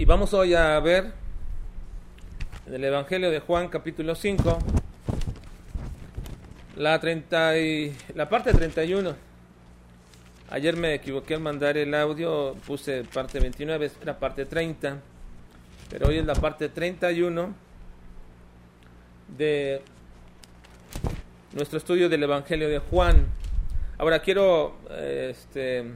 Y vamos hoy a ver en el Evangelio de Juan capítulo 5, la, 30 y, la parte 31. Ayer me equivoqué al mandar el audio, puse parte 29, era parte 30, pero hoy es la parte 31 de nuestro estudio del Evangelio de Juan. Ahora quiero este,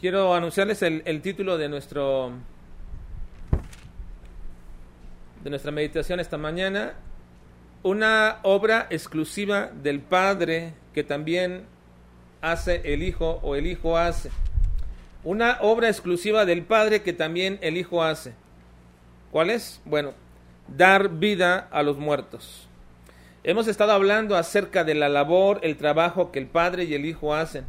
quiero anunciarles el, título de nuestro de nuestra meditación esta mañana. Una obra exclusiva del Padre que también hace el Hijo o el Hijo hace. Una obra exclusiva del Padre que también el Hijo hace. ¿cuál es? bueno dar vida a los muertos. Hemos estado hablando acerca de la labor el trabajo que el Padre y el Hijo hacen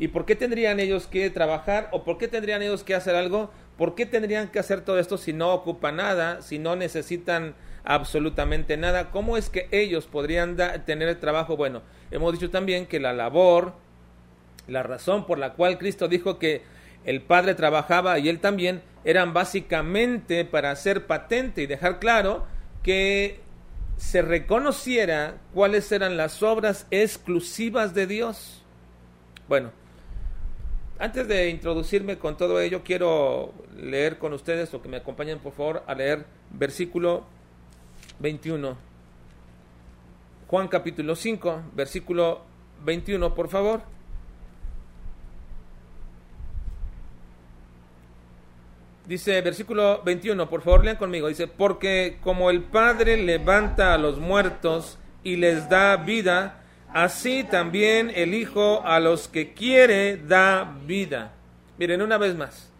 ¿Y por qué tendrían ellos que trabajar o por qué tendrían ellos que hacer algo? ¿Por qué tendrían que hacer todo esto si no ocupan nada, si no necesitan absolutamente nada? ¿Cómo es que ellos podrían tener el trabajo? Bueno, hemos dicho también que la labor, la razón por la cual Cristo dijo que el Padre trabajaba y él también, eran básicamente para hacer patente y dejar claro que se reconociera cuáles eran las obras exclusivas de Dios. Bueno, antes de introducirme con todo ello, quiero leer con ustedes, o que me acompañen por favor, a leer versículo 21. Juan capítulo 5, versículo 21, por favor. Dice versículo 21, por favor lean conmigo. Dice, porque como el Padre levanta a los muertos y les da vida, así también el Hijo a los que quiere da vida. Miren una vez más.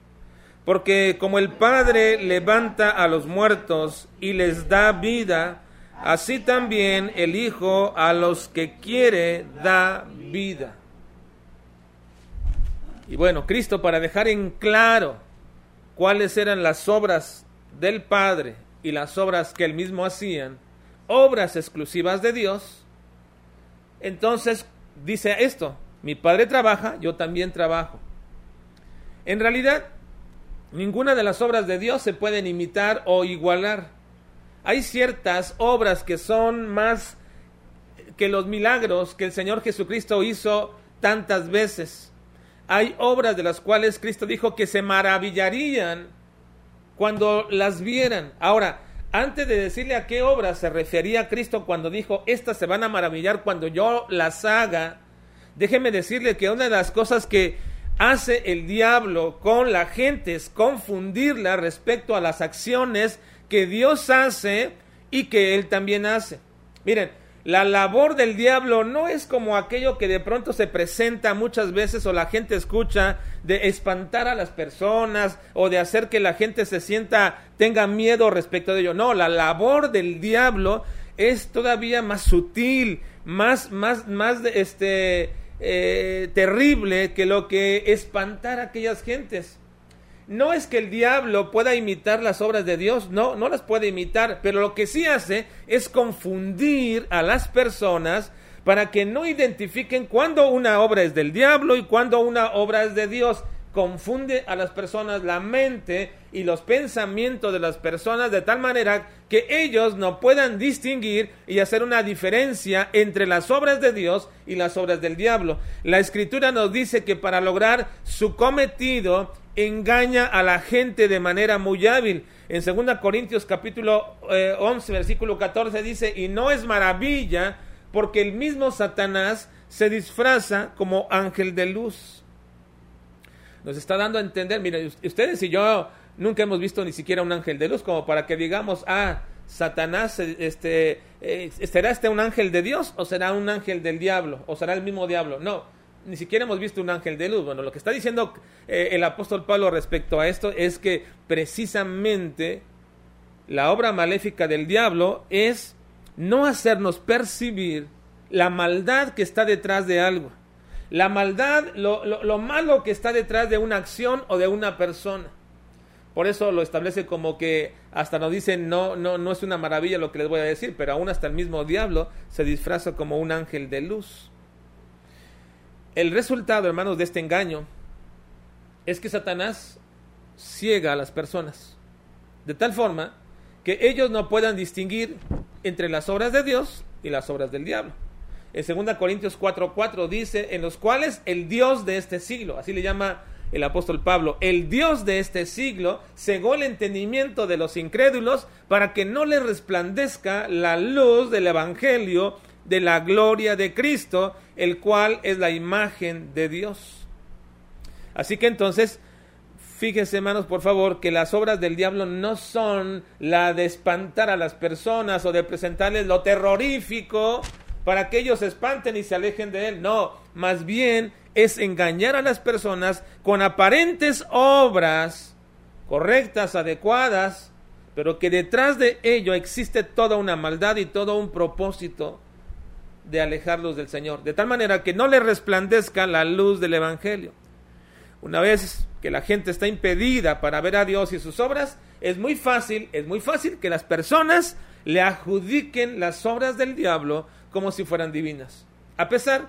Porque como el Padre levanta a los muertos y les da vida, así también el Hijo a los que quiere da vida. Y bueno, Cristo para dejar en claro cuáles eran las obras del Padre y las obras que él mismo hacían, obras exclusivas de Dios, entonces dice esto, mi padre trabaja, yo también trabajo. En realidad, ninguna de las obras de Dios se pueden imitar o igualar. Hay ciertas obras que son más que los milagros que el Señor Jesucristo hizo tantas veces. Hay obras de las cuales Cristo dijo que se maravillarían cuando las vieran. Ahora, antes de decirle a qué obra se refería Cristo cuando dijo, estas se van a maravillar cuando yo las haga, déjeme decirle que una de las cosas que hace el diablo con la gente es confundirla respecto a las acciones que Dios hace y que Él también hace. Miren, la labor del diablo no es como aquello que de pronto se presenta muchas veces o la gente escucha de espantar a las personas o de hacer que la gente se sienta, tenga miedo respecto de ello. No, la labor del diablo es todavía más sutil, más, más, más este, eh, terrible que lo que espantar a aquellas gentes no es que el diablo pueda imitar las obras de Dios, no, no las puede imitar, pero lo que sí hace es confundir a las personas para que no identifiquen cuándo una obra es del diablo y cuándo una obra es de Dios. Confunde a las personas la mente y los pensamientos de las personas de tal manera que ellos no puedan distinguir y hacer una diferencia entre las obras de Dios y las obras del diablo. La escritura nos dice que para lograr su cometido engaña a la gente de manera muy hábil. En 2 Corintios capítulo 11 eh, versículo 14 dice, y no es maravilla porque el mismo Satanás se disfraza como ángel de luz. Nos está dando a entender, miren, ustedes y yo nunca hemos visto ni siquiera un ángel de luz como para que digamos, ah, Satanás, este, eh, ¿será este un ángel de Dios o será un ángel del diablo o será el mismo diablo? No, ni siquiera hemos visto un ángel de luz. Bueno, lo que está diciendo eh, el apóstol Pablo respecto a esto es que precisamente la obra maléfica del diablo es no hacernos percibir la maldad que está detrás de algo. La maldad, lo, lo, malo que está detrás de una acción o de una persona. Por eso lo establece como que hasta nos dicen no, no, no es una maravilla lo que les voy a decir, pero aún hasta el mismo diablo se disfraza como un ángel de luz. el resultado, hermanos, de este engaño es que Satanás ciega a las personas, de tal forma que ellos no puedan distinguir entre las obras de Dios y las obras del diablo. En 2 Corintios 4:4 dice, en los cuales el Dios de este siglo, así le llama el apóstol Pablo, el Dios de este siglo cegó el entendimiento de los incrédulos para que no les resplandezca la luz del Evangelio de la gloria de Cristo, el cual es la imagen de Dios. Así que entonces, fíjense hermanos, por favor, que las obras del diablo no son la de espantar a las personas o de presentarles lo terrorífico para que ellos se espanten y se alejen de él. No, más bien es engañar a las personas con aparentes obras correctas, adecuadas, pero que detrás de ello existe toda una maldad y todo un propósito de alejarlos del Señor, de tal manera que no le resplandezca la luz del Evangelio. Una vez que la gente está impedida para ver a Dios y sus obras, es muy fácil, es muy fácil que las personas le adjudiquen las obras del diablo como si fueran divinas. A pesar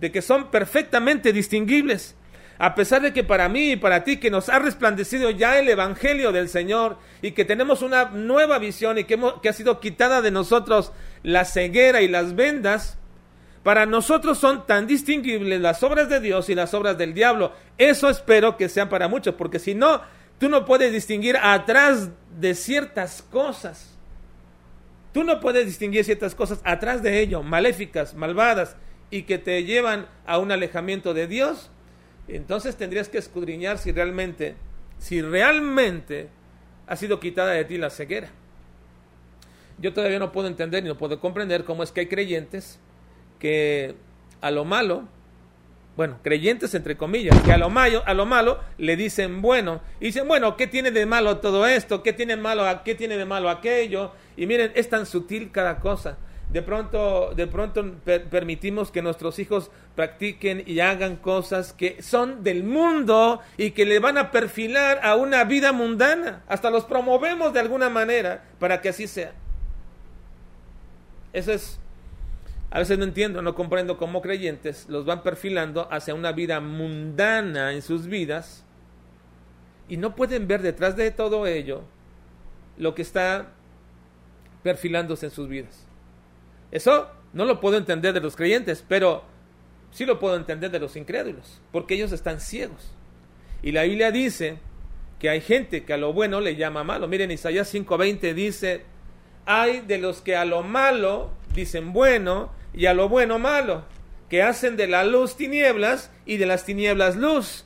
de que son perfectamente distinguibles. A pesar de que para mí y para ti que nos ha resplandecido ya el Evangelio del Señor y que tenemos una nueva visión y que, que ha sido quitada de nosotros la ceguera y las vendas, para nosotros son tan distinguibles las obras de Dios y las obras del diablo. Eso espero que sean para muchos, porque si no, tú no puedes distinguir atrás de ciertas cosas. Tú no puedes distinguir ciertas cosas atrás de ello, maléficas, malvadas, y que te llevan a un alejamiento de Dios, entonces tendrías que escudriñar si realmente, si realmente ha sido quitada de ti la ceguera. Yo todavía no puedo entender ni no puedo comprender cómo es que hay creyentes que a lo malo, bueno, creyentes entre comillas, que a lo malo, a lo malo le dicen bueno, y dicen, bueno, ¿qué tiene de malo todo esto? ¿Qué tiene, malo, ¿Qué tiene de malo aquello? Y miren, es tan sutil cada cosa de pronto, de pronto permitimos que nuestros hijos practiquen y hagan cosas que son del mundo y que le van a perfilar a una vida mundana. Hasta los promovemos de alguna manera para que así sea. Eso es, a veces no entiendo, no comprendo cómo creyentes los van perfilando hacia una vida mundana en sus vidas y no pueden ver detrás de todo ello lo que está perfilándose en sus vidas. Eso no lo puedo entender de los creyentes, pero sí lo puedo entender de los incrédulos, porque ellos están ciegos. Y la Biblia dice que hay gente que a lo bueno le llama malo. Miren, Isaías 5:20 dice, hay de los que a lo malo dicen bueno y a lo bueno malo, que hacen de la luz tinieblas y de las tinieblas luz,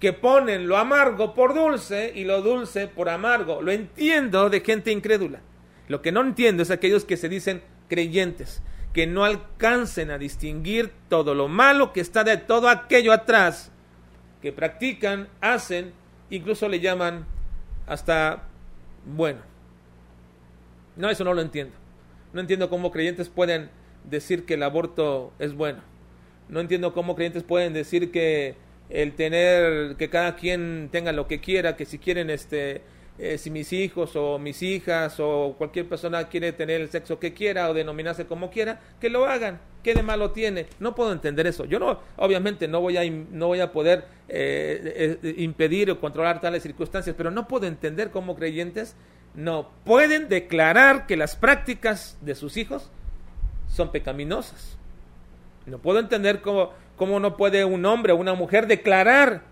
que ponen lo amargo por dulce y lo dulce por amargo. Lo entiendo de gente incrédula. Lo que no entiendo es aquellos que se dicen creyentes que no alcancen a distinguir todo lo malo que está de todo aquello atrás, que practican, hacen, incluso le llaman hasta bueno. No, eso no lo entiendo. No entiendo cómo creyentes pueden decir que el aborto es bueno. No entiendo cómo creyentes pueden decir que el tener, que cada quien tenga lo que quiera, que si quieren este eh, si mis hijos o mis hijas o cualquier persona quiere tener el sexo que quiera o denominarse como quiera, que lo hagan. ¿Qué de malo tiene? No puedo entender eso. Yo no, obviamente no voy a, no voy a poder eh, eh, impedir o controlar tales circunstancias, pero no puedo entender cómo creyentes no pueden declarar que las prácticas de sus hijos son pecaminosas. No puedo entender cómo, cómo no puede un hombre o una mujer declarar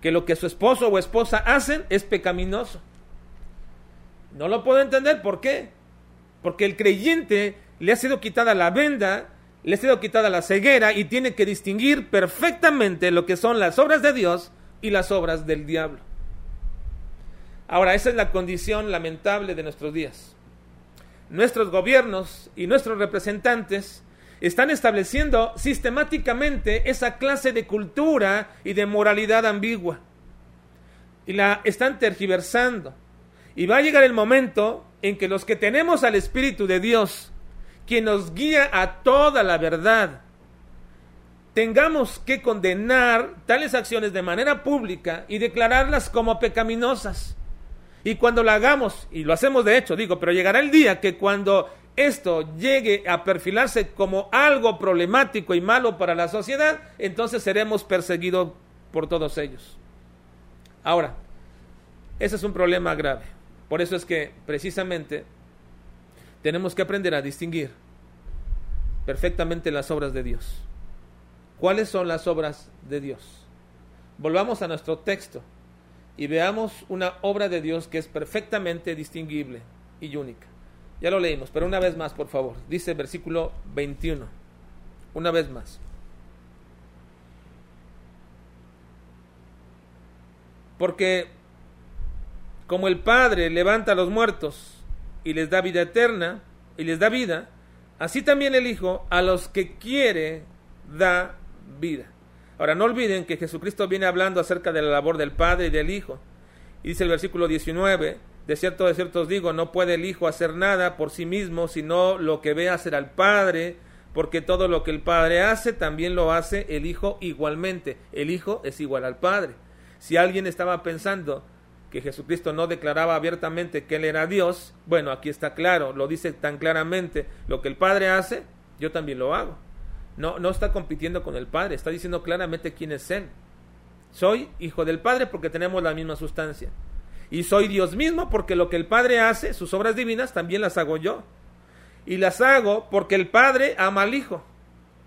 que lo que su esposo o esposa hacen es pecaminoso. No lo puedo entender. ¿Por qué? Porque el creyente le ha sido quitada la venda, le ha sido quitada la ceguera y tiene que distinguir perfectamente lo que son las obras de Dios y las obras del diablo. Ahora, esa es la condición lamentable de nuestros días. Nuestros gobiernos y nuestros representantes están estableciendo sistemáticamente esa clase de cultura y de moralidad ambigua. Y la están tergiversando. Y va a llegar el momento en que los que tenemos al Espíritu de Dios, quien nos guía a toda la verdad, tengamos que condenar tales acciones de manera pública y declararlas como pecaminosas. Y cuando lo hagamos, y lo hacemos de hecho, digo, pero llegará el día que cuando esto llegue a perfilarse como algo problemático y malo para la sociedad, entonces seremos perseguidos por todos ellos. Ahora, ese es un problema grave. Por eso es que precisamente tenemos que aprender a distinguir perfectamente las obras de Dios. ¿Cuáles son las obras de Dios? Volvamos a nuestro texto y veamos una obra de Dios que es perfectamente distinguible y única. Ya lo leímos, pero una vez más, por favor. Dice versículo 21. Una vez más. Porque como el Padre levanta a los muertos y les da vida eterna y les da vida, así también el Hijo a los que quiere da vida. Ahora no olviden que Jesucristo viene hablando acerca de la labor del Padre y del Hijo. Y dice el versículo 19, de cierto, de cierto os digo, no puede el Hijo hacer nada por sí mismo, sino lo que ve hacer al Padre, porque todo lo que el Padre hace, también lo hace el Hijo igualmente. El Hijo es igual al Padre. Si alguien estaba pensando que Jesucristo no declaraba abiertamente que Él era Dios, bueno, aquí está claro, lo dice tan claramente, lo que el Padre hace, yo también lo hago. No, no está compitiendo con el Padre, está diciendo claramente quién es Él. Soy hijo del Padre porque tenemos la misma sustancia. Y soy Dios mismo porque lo que el Padre hace, sus obras divinas, también las hago yo. Y las hago porque el Padre ama al Hijo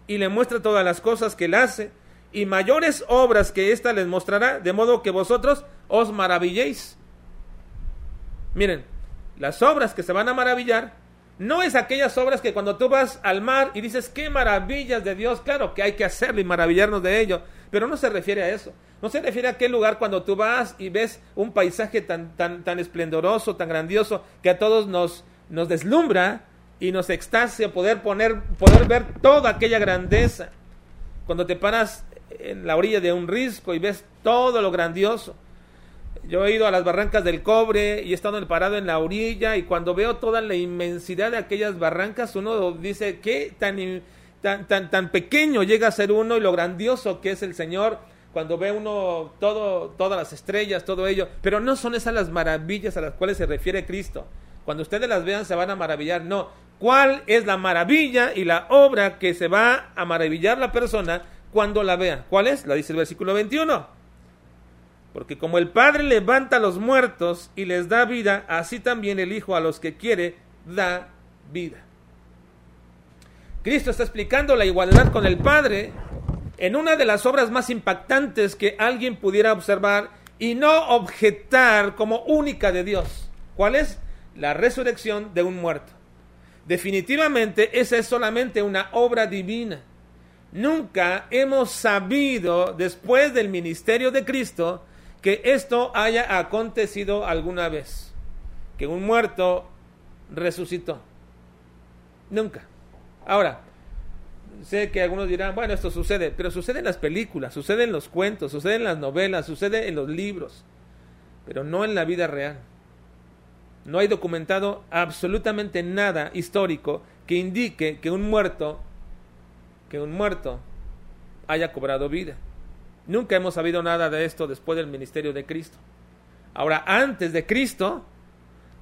y le muestra todas las cosas que él hace y mayores obras que ésta les mostrará, de modo que vosotros os maravilléis. Miren, las obras que se van a maravillar no es aquellas obras que cuando tú vas al mar y dices, qué maravillas de Dios, claro que hay que hacerlo y maravillarnos de ello, pero no se refiere a eso. No se refiere a aquel lugar cuando tú vas y ves un paisaje tan, tan, tan esplendoroso, tan grandioso, que a todos nos, nos deslumbra y nos extasia poder, poner, poder ver toda aquella grandeza. Cuando te paras en la orilla de un risco y ves todo lo grandioso. Yo he ido a las barrancas del cobre y he estado parado en la orilla y cuando veo toda la inmensidad de aquellas barrancas, uno dice, ¿qué tan, tan, tan, tan pequeño llega a ser uno y lo grandioso que es el Señor? cuando ve uno todo, todas las estrellas, todo ello, pero no son esas las maravillas a las cuales se refiere Cristo. Cuando ustedes las vean se van a maravillar, no. ¿Cuál es la maravilla y la obra que se va a maravillar la persona cuando la vea? ¿Cuál es? La dice el versículo 21. Porque como el Padre levanta a los muertos y les da vida, así también el Hijo a los que quiere da vida. Cristo está explicando la igualdad con el Padre en una de las obras más impactantes que alguien pudiera observar y no objetar como única de Dios. ¿Cuál es? La resurrección de un muerto. Definitivamente esa es solamente una obra divina. Nunca hemos sabido, después del ministerio de Cristo, que esto haya acontecido alguna vez. Que un muerto resucitó. Nunca. Ahora, sé que algunos dirán, bueno, esto sucede, pero sucede en las películas, sucede en los cuentos, sucede en las novelas, sucede en los libros, pero no en la vida real. No hay documentado absolutamente nada histórico que indique que un muerto, que un muerto haya cobrado vida. Nunca hemos sabido nada de esto después del ministerio de Cristo. Ahora, antes de Cristo,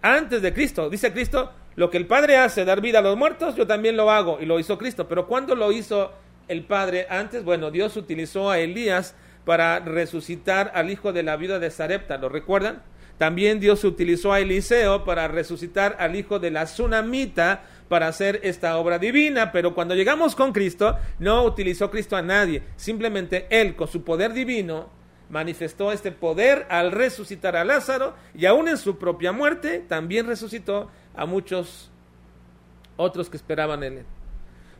antes de Cristo, dice Cristo, lo que el Padre hace, dar vida a los muertos, yo también lo hago y lo hizo Cristo. Pero ¿cuándo lo hizo el Padre antes? Bueno, Dios utilizó a Elías para resucitar al hijo de la viuda de Sarepta, ¿lo recuerdan? También Dios utilizó a Eliseo para resucitar al hijo de la tsunamita para hacer esta obra divina, pero cuando llegamos con Cristo, no utilizó Cristo a nadie, simplemente Él con su poder divino manifestó este poder al resucitar a Lázaro y aún en su propia muerte también resucitó a muchos otros que esperaban en él.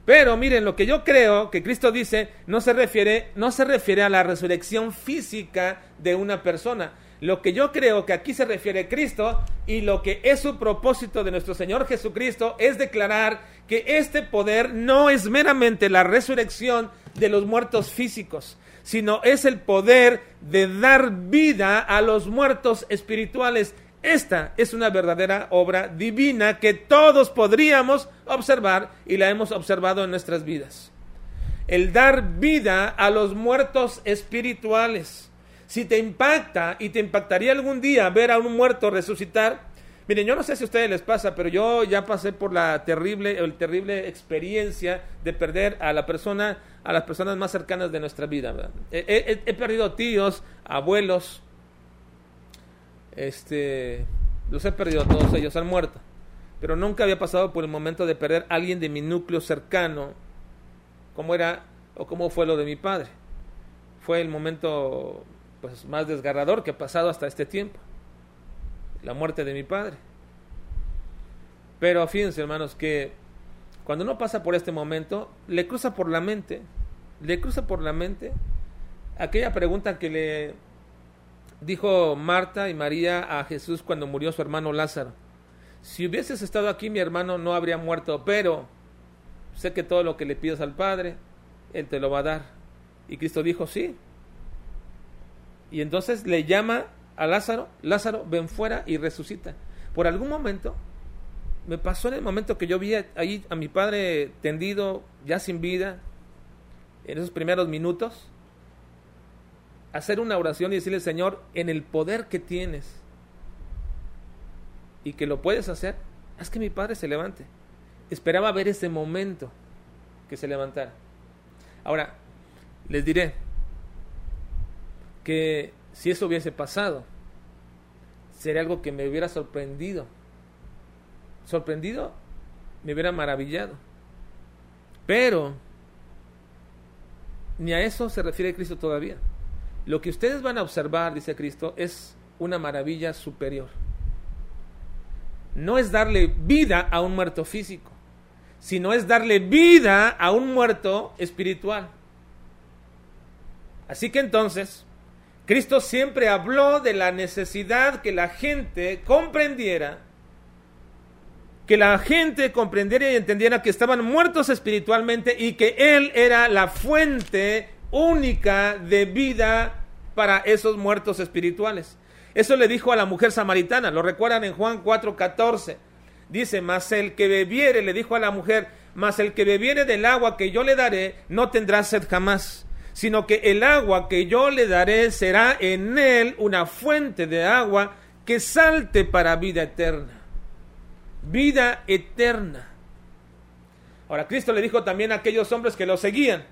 Pero miren, lo que yo creo que Cristo dice no se refiere, no se refiere a la resurrección física de una persona. Lo que yo creo que aquí se refiere Cristo y lo que es su propósito de nuestro Señor Jesucristo es declarar que este poder no es meramente la resurrección de los muertos físicos, sino es el poder de dar vida a los muertos espirituales esta es una verdadera obra divina que todos podríamos observar y la hemos observado en nuestras vidas. El dar vida a los muertos espirituales. Si te impacta y te impactaría algún día ver a un muerto resucitar, Miren, yo no sé si a ustedes les pasa, pero yo ya pasé por la terrible, el terrible experiencia de perder a la persona, a las personas más cercanas de nuestra vida. He, perdido tíos, abuelos, este, los he perdido todos ellos, han muerto. Pero nunca había pasado por el momento de perder a alguien de mi núcleo cercano, como era o como fue lo de mi padre. Fue el momento pues, más desgarrador que ha pasado hasta este tiempo la muerte de mi padre. Pero fíjense, hermanos, que cuando uno pasa por este momento, le cruza por la mente, le cruza por la mente aquella pregunta que le dijo Marta y María a Jesús cuando murió su hermano Lázaro. Si hubieses estado aquí, mi hermano no habría muerto, pero sé que todo lo que le pidas al Padre, Él te lo va a dar. Y Cristo dijo, sí. Y entonces le llama a Lázaro, Lázaro, ven fuera y resucita. Por algún momento, me pasó en el momento que yo vi ahí a mi padre tendido, ya sin vida, en esos primeros minutos, hacer una oración y decirle, Señor, en el poder que tienes y que lo puedes hacer, haz que mi padre se levante. Esperaba ver ese momento que se levantara. Ahora, les diré que si eso hubiese pasado, sería algo que me hubiera sorprendido. Sorprendido, me hubiera maravillado. Pero ni a eso se refiere Cristo todavía. Lo que ustedes van a observar, dice Cristo, es una maravilla superior. No es darle vida a un muerto físico, sino es darle vida a un muerto espiritual. Así que entonces, Cristo siempre habló de la necesidad que la gente comprendiera, que la gente comprendiera y entendiera que estaban muertos espiritualmente y que Él era la fuente única de vida para esos muertos espirituales. Eso le dijo a la mujer samaritana, lo recuerdan en Juan 4:14. Dice, mas el que bebiere, le dijo a la mujer, mas el que bebiere del agua que yo le daré, no tendrá sed jamás sino que el agua que yo le daré será en él una fuente de agua que salte para vida eterna. Vida eterna. Ahora, Cristo le dijo también a aquellos hombres que lo seguían,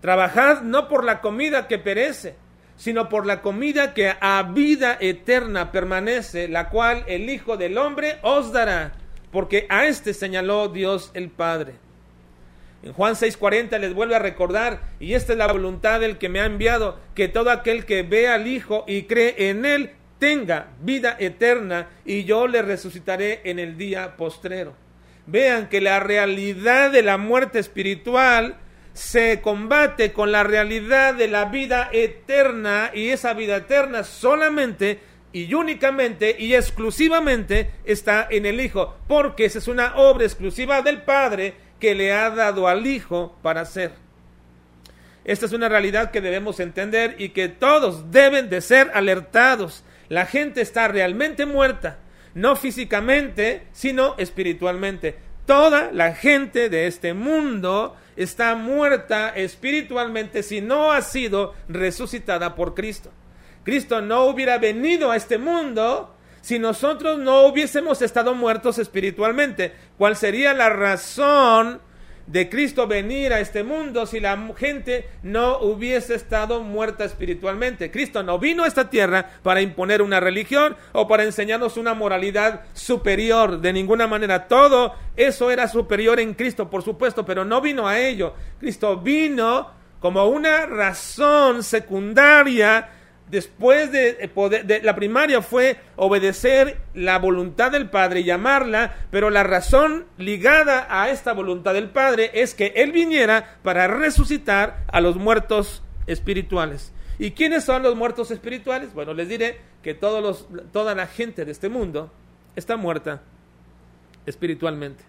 trabajad no por la comida que perece, sino por la comida que a vida eterna permanece, la cual el Hijo del Hombre os dará, porque a este señaló Dios el Padre. En Juan 6:40 les vuelve a recordar, y esta es la voluntad del que me ha enviado, que todo aquel que ve al Hijo y cree en Él tenga vida eterna, y yo le resucitaré en el día postrero. Vean que la realidad de la muerte espiritual se combate con la realidad de la vida eterna, y esa vida eterna solamente y únicamente y exclusivamente está en el Hijo, porque esa es una obra exclusiva del Padre que le ha dado al Hijo para hacer. Esta es una realidad que debemos entender y que todos deben de ser alertados. La gente está realmente muerta, no físicamente, sino espiritualmente. Toda la gente de este mundo está muerta espiritualmente si no ha sido resucitada por Cristo. Cristo no hubiera venido a este mundo si nosotros no hubiésemos estado muertos espiritualmente? ¿Cuál sería la razón de Cristo venir a este mundo si la gente no hubiese estado muerta espiritualmente? Cristo no vino a esta tierra para imponer una religión o para enseñarnos una moralidad superior. De ninguna manera. Todo eso era superior en Cristo, por supuesto, pero no vino a ello. Cristo vino como una razón secundaria después de, poder, de, la primaria fue obedecer la voluntad del Padre y llamarla, pero la razón ligada a esta voluntad del Padre es que Él viniera para resucitar a los muertos espirituales. ¿Y quiénes son los muertos espirituales? Bueno, les diré que todos los, toda la gente de este mundo está muerta espiritualmente.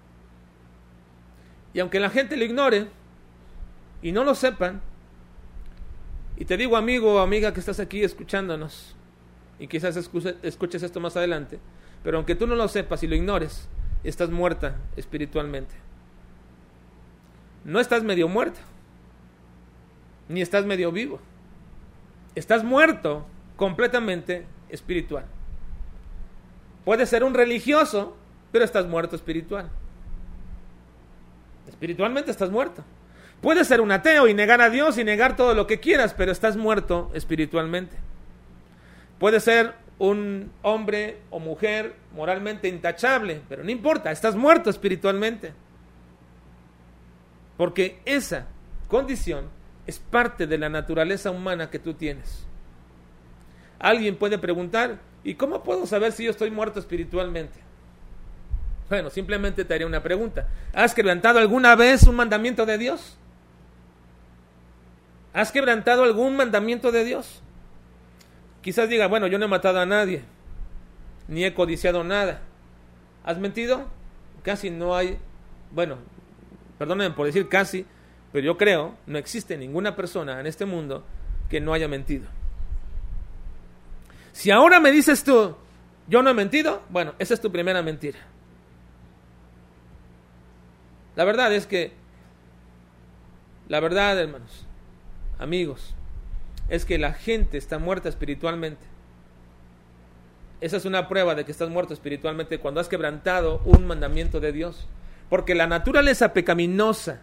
Y aunque la gente lo ignore y no lo sepan, y te digo, amigo o amiga que estás aquí escuchándonos, y quizás escuches esto más adelante, pero aunque tú no lo sepas y lo ignores, estás muerta espiritualmente. No estás medio muerto, ni estás medio vivo. Estás muerto completamente espiritual. Puedes ser un religioso, pero estás muerto espiritual. Espiritualmente estás muerto. Puedes ser un ateo y negar a Dios y negar todo lo que quieras, pero estás muerto espiritualmente. Puedes ser un hombre o mujer moralmente intachable, pero no importa, estás muerto espiritualmente. Porque esa condición es parte de la naturaleza humana que tú tienes. Alguien puede preguntar, ¿y cómo puedo saber si yo estoy muerto espiritualmente? Bueno, simplemente te haré una pregunta. ¿Has quebrantado alguna vez un mandamiento de Dios? ¿Has quebrantado algún mandamiento de Dios? Quizás diga, bueno, yo no he matado a nadie, ni he codiciado nada. ¿Has mentido? Casi no hay, bueno, perdónenme por decir casi, pero yo creo, no existe ninguna persona en este mundo que no haya mentido. Si ahora me dices tú, yo no he mentido, bueno, esa es tu primera mentira. La verdad es que, la verdad, hermanos, amigos, es que la gente está muerta espiritualmente. Esa es una prueba de que estás muerto espiritualmente cuando has quebrantado un mandamiento de Dios. Porque la naturaleza pecaminosa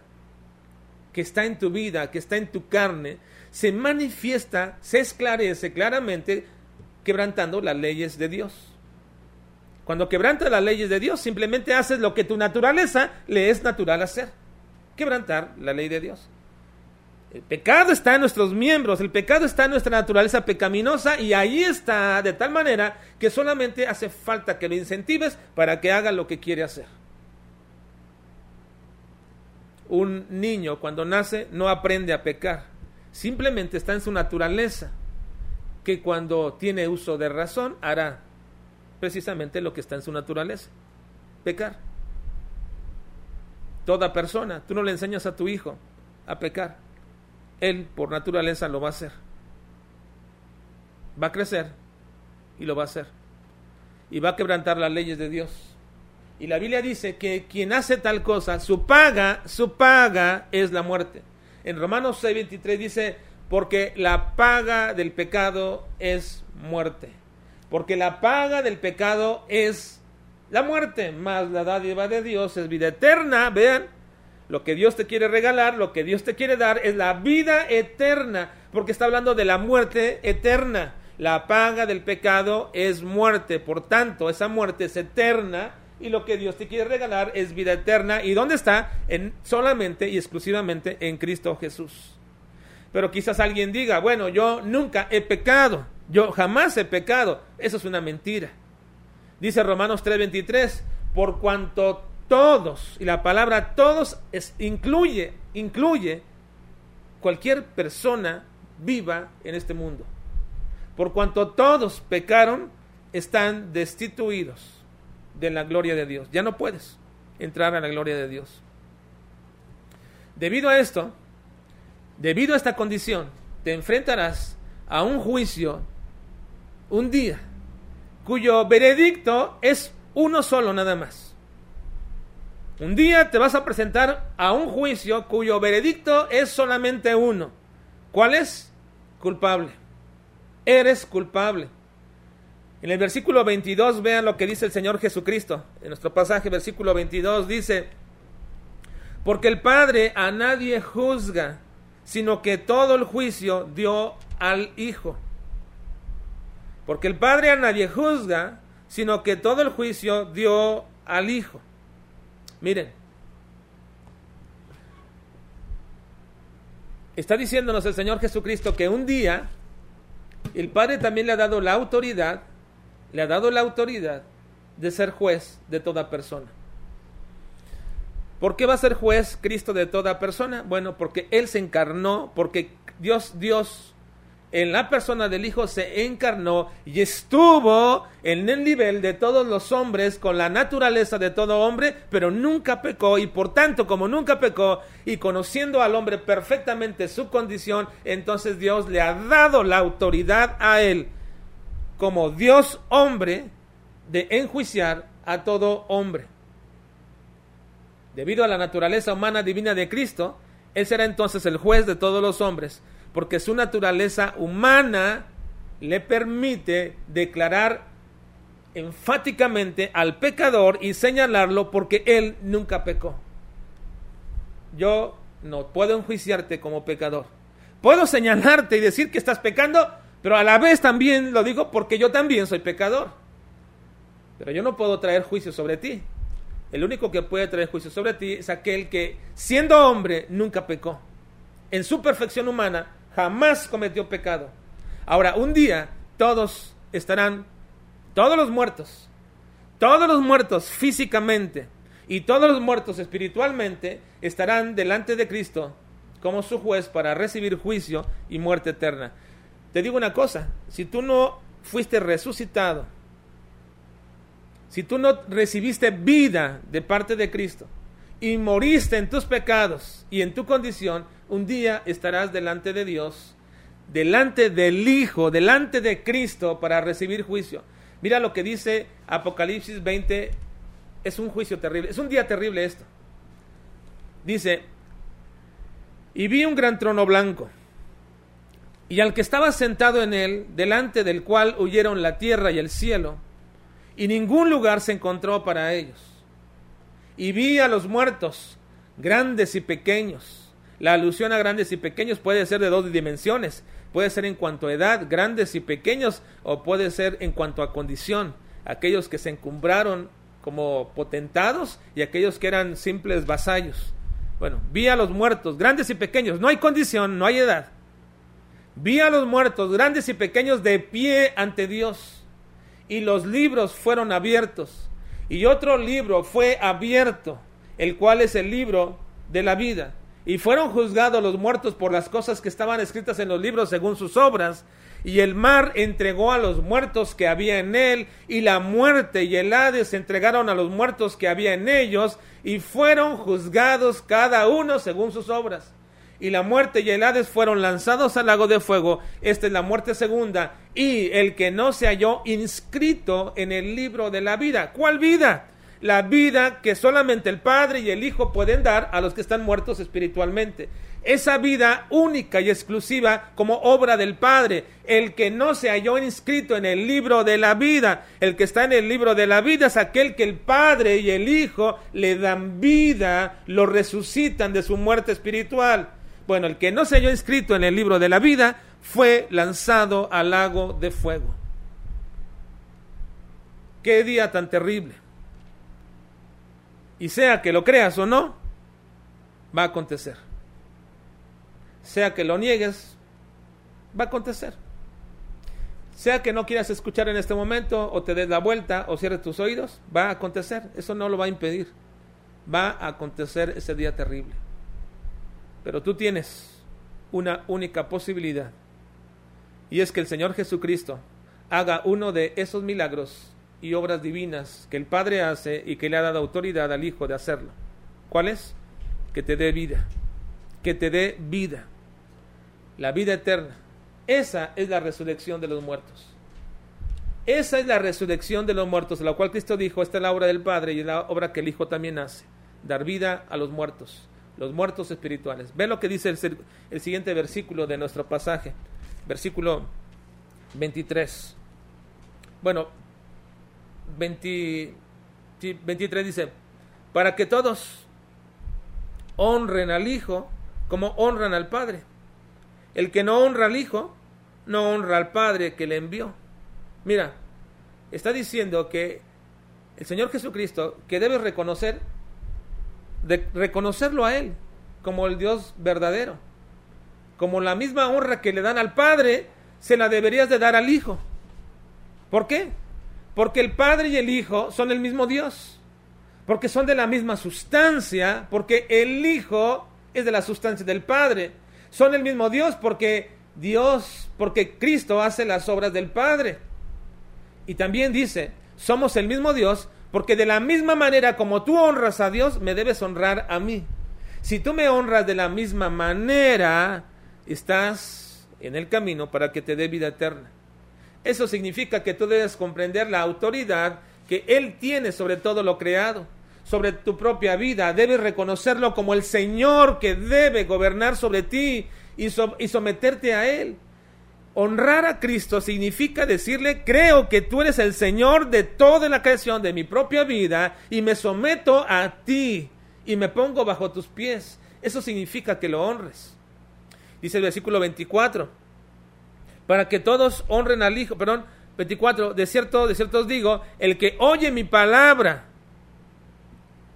que está en tu vida, que está en tu carne, se manifiesta, se esclarece claramente quebrantando las leyes de Dios. Cuando quebrantas las leyes de Dios, simplemente haces lo que tu naturaleza le es natural hacer. Quebrantar la ley de Dios. El pecado está en nuestros miembros, el pecado está en nuestra naturaleza pecaminosa y ahí está de tal manera que solamente hace falta que lo incentives para que haga lo que quiere hacer. Un niño cuando nace no aprende a pecar, simplemente está en su naturaleza que cuando tiene uso de razón hará precisamente lo que está en su naturaleza, pecar. Toda persona, tú no le enseñas a tu hijo a pecar, él por naturaleza lo va a hacer. Va a crecer y lo va a hacer. Y va a quebrantar las leyes de Dios. Y la Biblia dice que quien hace tal cosa, su paga, su paga es la muerte. En Romanos 6:23 dice, porque la paga del pecado es muerte. Porque la paga del pecado es la muerte, más la dádiva de Dios es vida eterna. Vean, lo que Dios te quiere regalar, lo que Dios te quiere dar es la vida eterna, porque está hablando de la muerte eterna. La paga del pecado es muerte, por tanto, esa muerte es eterna y lo que Dios te quiere regalar es vida eterna. ¿Y dónde está? En solamente y exclusivamente en Cristo Jesús. Pero quizás alguien diga, bueno, yo nunca he pecado, yo jamás he pecado. Eso es una mentira. Dice Romanos 3:23, por cuanto todos, y la palabra todos incluye, incluye cualquier persona viva en este mundo. Por cuanto todos pecaron, están destituidos de la gloria de Dios. Ya no puedes entrar a la gloria de Dios. Debido a esto, Debido a esta condición, te enfrentarás a un juicio un día cuyo veredicto es uno solo nada más. Un día te vas a presentar a un juicio cuyo veredicto es solamente uno. ¿Cuál es? Culpable. Eres culpable. En el versículo 22 vean lo que dice el Señor Jesucristo. En nuestro pasaje, versículo 22 dice, porque el Padre a nadie juzga sino que todo el juicio dio al Hijo. Porque el Padre a nadie juzga, sino que todo el juicio dio al Hijo. Miren, está diciéndonos el Señor Jesucristo que un día el Padre también le ha dado la autoridad, le ha dado la autoridad de ser juez de toda persona. ¿Por qué va a ser juez Cristo de toda persona? Bueno, porque Él se encarnó, porque Dios, Dios, en la persona del Hijo se encarnó y estuvo en el nivel de todos los hombres, con la naturaleza de todo hombre, pero nunca pecó y por tanto, como nunca pecó y conociendo al hombre perfectamente su condición, entonces Dios le ha dado la autoridad a Él como Dios hombre de enjuiciar a todo hombre. Debido a la naturaleza humana divina de Cristo, Él será entonces el juez de todos los hombres, porque su naturaleza humana le permite declarar enfáticamente al pecador y señalarlo porque él nunca pecó. Yo no puedo enjuiciarte como pecador. Puedo señalarte y decir que estás pecando, pero a la vez también lo digo porque yo también soy pecador. Pero yo no puedo traer juicio sobre ti. El único que puede traer juicio sobre ti es aquel que, siendo hombre, nunca pecó. En su perfección humana, jamás cometió pecado. Ahora, un día, todos estarán, todos los muertos, todos los muertos físicamente y todos los muertos espiritualmente estarán delante de Cristo como su juez para recibir juicio y muerte eterna. Te digo una cosa, si tú no fuiste resucitado, si tú no recibiste vida de parte de Cristo y moriste en tus pecados y en tu condición, un día estarás delante de Dios, delante del Hijo, delante de Cristo para recibir juicio. Mira lo que dice Apocalipsis 20, es un juicio terrible, es un día terrible esto. Dice, y vi un gran trono blanco, y al que estaba sentado en él, delante del cual huyeron la tierra y el cielo, y ningún lugar se encontró para ellos. Y vi a los muertos, grandes y pequeños. La alusión a grandes y pequeños puede ser de dos dimensiones. Puede ser en cuanto a edad, grandes y pequeños, o puede ser en cuanto a condición. Aquellos que se encumbraron como potentados y aquellos que eran simples vasallos. Bueno, vi a los muertos, grandes y pequeños. No hay condición, no hay edad. Vi a los muertos, grandes y pequeños, de pie ante Dios y los libros fueron abiertos. Y otro libro fue abierto, el cual es el libro de la vida. Y fueron juzgados los muertos por las cosas que estaban escritas en los libros según sus obras. Y el mar entregó a los muertos que había en él, y la muerte y el Hades entregaron a los muertos que había en ellos, y fueron juzgados cada uno según sus obras y la muerte y el Hades fueron lanzados al lago de fuego. Esta es la muerte segunda. Y el que no se halló inscrito en el libro de la vida. ¿Cuál vida? La vida que solamente el Padre y el Hijo pueden dar a los que están muertos espiritualmente. Esa vida única y exclusiva como obra del Padre. El que no se halló inscrito en el libro de la vida, el que está en el libro de la vida es aquel que el Padre y el Hijo le dan vida, lo resucitan de su muerte espiritual. Bueno, el que no se halló inscrito en el libro de la vida fue lanzado al lago de fuego. Qué día tan terrible. Y sea que lo creas o no, va a acontecer. Sea que lo niegues, va a acontecer. Sea que no quieras escuchar en este momento o te des la vuelta o cierres tus oídos, va a acontecer. Eso no lo va a impedir. Va a acontecer ese día terrible. Pero tú tienes una única posibilidad. Y es que el Señor Jesucristo haga uno de esos milagros y obras divinas que el Padre hace y que le ha dado autoridad al Hijo de hacerlo. ¿Cuál es? Que te dé vida. Que te dé vida. La vida eterna. Esa es la resurrección de los muertos. Esa es la resurrección de los muertos, la cual Cristo dijo, esta es la obra del Padre y es la obra que el Hijo también hace, dar vida a los muertos los muertos espirituales. Ve lo que dice el, siguiente versículo de nuestro pasaje, versículo 23. Bueno, 23 dice, para que todos honren al Hijo como honran al Padre. El que no honra al Hijo, no honra al Padre que le envió. Mira, está diciendo que el Señor Jesucristo, que debe reconocer de reconocerlo a Él como el Dios verdadero. Como la misma honra que le dan al Padre, se la deberías de dar al Hijo. ¿Por qué? Porque el Padre y el Hijo son el mismo Dios. Porque son de la misma sustancia, porque el Hijo es de la sustancia del Padre. Son el mismo Dios porque Dios, porque Cristo hace las obras del Padre. Y también dice, somos el mismo Dios porque de la misma manera como tú honras a Dios, me debes honrar a mí. Si tú me honras de la misma manera, estás en el camino para que te dé vida eterna. Eso significa que tú debes comprender la autoridad que Él tiene sobre todo lo creado, sobre tu propia vida. Debes reconocerlo como el Señor que debe gobernar sobre ti y, y someterte a Él. Honrar a Cristo significa decirle, creo que tú eres el Señor de toda la creación, de mi propia vida, y me someto a ti y me pongo bajo tus pies. Eso significa que lo honres. Dice el versículo 24, para que todos honren al Hijo, perdón, 24, de cierto, de cierto os digo, el que oye mi palabra,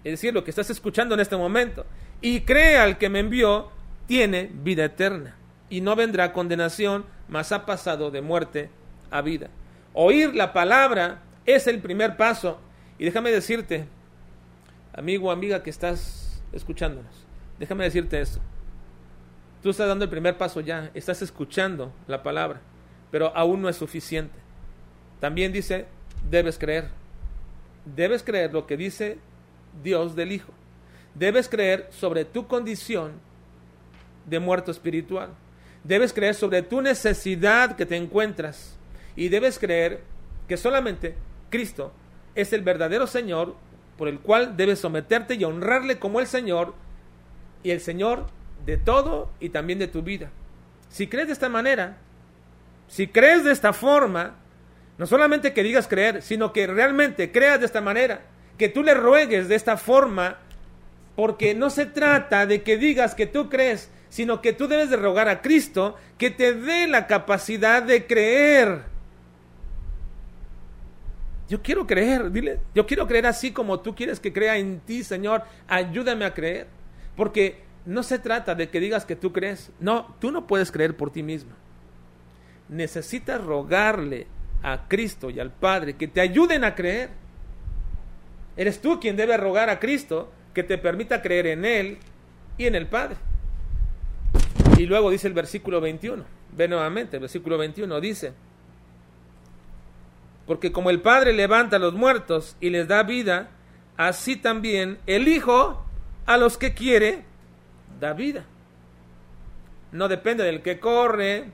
es decir, lo que estás escuchando en este momento, y cree al que me envió, tiene vida eterna, y no vendrá condenación, mas ha pasado de muerte a vida. Oír la palabra es el primer paso. Y déjame decirte, amigo amiga que estás escuchándonos, déjame decirte esto. Tú estás dando el primer paso ya, estás escuchando la palabra, pero aún no es suficiente. También dice, debes creer. Debes creer lo que dice Dios del Hijo. Debes creer sobre tu condición de muerto espiritual. Debes creer sobre tu necesidad que te encuentras. Y debes creer que solamente Cristo es el verdadero Señor por el cual debes someterte y honrarle como el Señor y el Señor de todo y también de tu vida. Si crees de esta manera, si crees de esta forma, no solamente que digas creer, sino que realmente creas de esta manera, que tú le ruegues de esta forma, porque no se trata de que digas que tú crees, sino que tú debes de rogar a Cristo que te dé la capacidad de creer. Yo quiero creer, dile, yo quiero creer así como tú quieres que crea en ti, Señor, ayúdame a creer, porque no se trata de que digas que tú crees, no, tú no puedes creer por ti mismo. Necesitas rogarle a Cristo y al Padre que te ayuden a creer. Eres tú quien debe rogar a Cristo que te permita creer en Él y en el Padre. Y luego dice el versículo 21, ve nuevamente, el versículo 21 dice, porque como el Padre levanta a los muertos y les da vida, así también el Hijo a los que quiere da vida. No depende del que corre,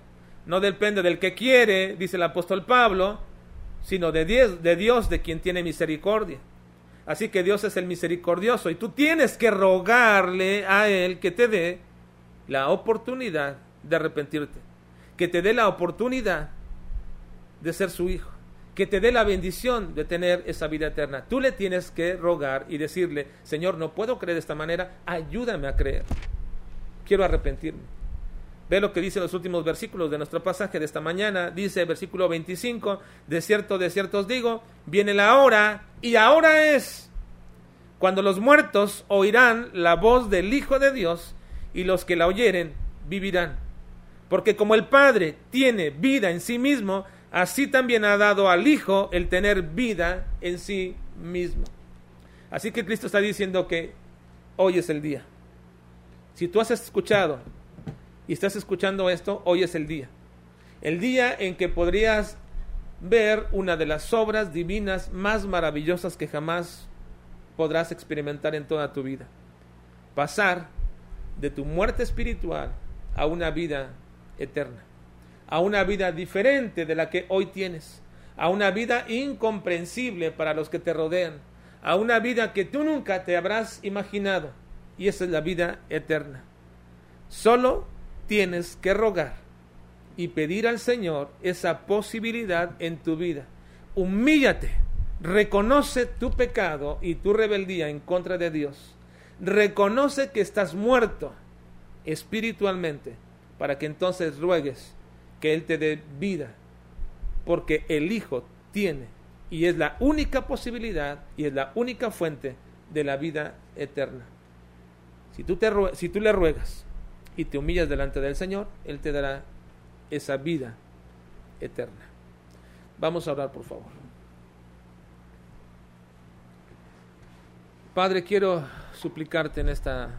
no depende del que quiere, dice el apóstol Pablo, sino de Dios, de Dios, de quien tiene misericordia. Así que Dios es el misericordioso y tú tienes que rogarle a Él que te dé la oportunidad de arrepentirte, que te dé la oportunidad de ser su hijo, que te dé la bendición de tener esa vida eterna. Tú le tienes que rogar y decirle, Señor, no puedo creer de esta manera, ayúdame a creer. Quiero arrepentirme. Ve lo que dice los últimos versículos de nuestro pasaje de esta mañana. Dice versículo 25, de cierto, de cierto os digo, viene la hora y ahora es cuando los muertos oirán la voz del Hijo de Dios y los que la oyeren vivirán. Porque como el Padre tiene vida en sí mismo, así también ha dado al Hijo el tener vida en sí mismo. Así que Cristo está diciendo que hoy es el día. Si tú has escuchado y estás escuchando esto, hoy es el día. El día en que podrías ver una de las obras divinas más maravillosas que jamás podrás experimentar en toda tu vida. Pasar de tu muerte espiritual a una vida eterna, a una vida diferente de la que hoy tienes, a una vida incomprensible para los que te rodean, a una vida que tú nunca te habrás imaginado, y esa es la vida eterna. Solo tienes que rogar y pedir al Señor esa posibilidad en tu vida. Humíllate, reconoce tu pecado y tu rebeldía en contra de Dios reconoce que estás muerto espiritualmente para que entonces ruegues que Él te dé vida, porque el Hijo tiene y es la única posibilidad y es la única fuente de la vida eterna. Si tú, te, si tú le ruegas y te humillas delante del Señor, Él te dará esa vida eterna. Vamos a orar, por favor. Padre, quiero suplicarte en esta